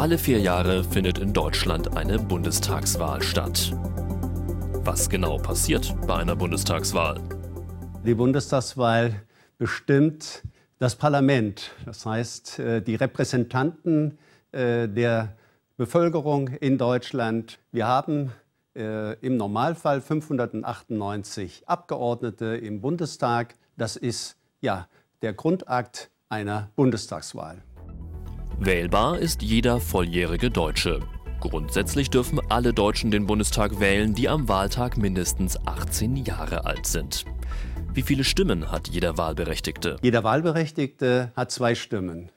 Alle vier Jahre findet in Deutschland eine Bundestagswahl statt. Was genau passiert bei einer Bundestagswahl? Die Bundestagswahl bestimmt das Parlament, das heißt äh, die Repräsentanten äh, der Bevölkerung in Deutschland. Wir haben äh, im Normalfall 598 Abgeordnete im Bundestag. Das ist ja der Grundakt einer Bundestagswahl. Wählbar ist jeder volljährige Deutsche. Grundsätzlich dürfen alle Deutschen den Bundestag wählen, die am Wahltag mindestens 18 Jahre alt sind. Wie viele Stimmen hat jeder Wahlberechtigte? Jeder Wahlberechtigte hat zwei Stimmen.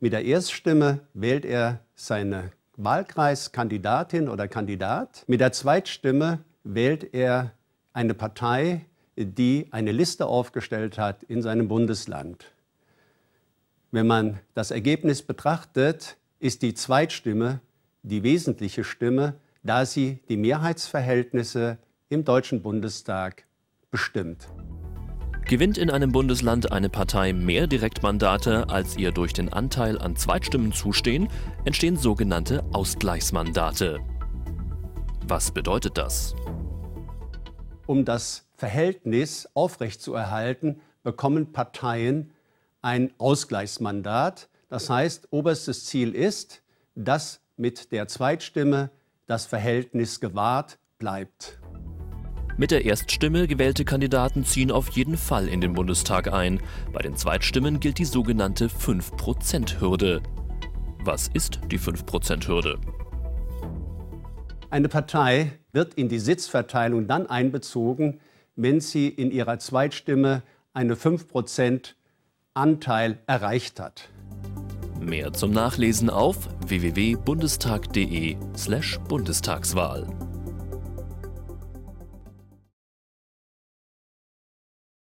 Mit der Erststimme wählt er seine Wahlkreiskandidatin oder Kandidat. Mit der Zweitstimme wählt er eine Partei, die eine Liste aufgestellt hat in seinem Bundesland. Wenn man das Ergebnis betrachtet, ist die Zweitstimme die wesentliche Stimme, da sie die Mehrheitsverhältnisse im Deutschen Bundestag bestimmt. Gewinnt in einem Bundesland eine Partei mehr Direktmandate, als ihr durch den Anteil an Zweitstimmen zustehen, entstehen sogenannte Ausgleichsmandate. Was bedeutet das? Um das Verhältnis aufrechtzuerhalten, bekommen Parteien ein Ausgleichsmandat. Das heißt, oberstes Ziel ist, dass mit der Zweitstimme das Verhältnis gewahrt bleibt. Mit der Erststimme gewählte Kandidaten ziehen auf jeden Fall in den Bundestag ein. Bei den Zweitstimmen gilt die sogenannte 5%-Hürde. Was ist die 5%-Hürde? Eine Partei wird in die Sitzverteilung dann einbezogen, wenn sie in ihrer Zweitstimme eine 5% Anteil erreicht hat. Mehr zum Nachlesen auf www.bundestag.de/bundestagswahl.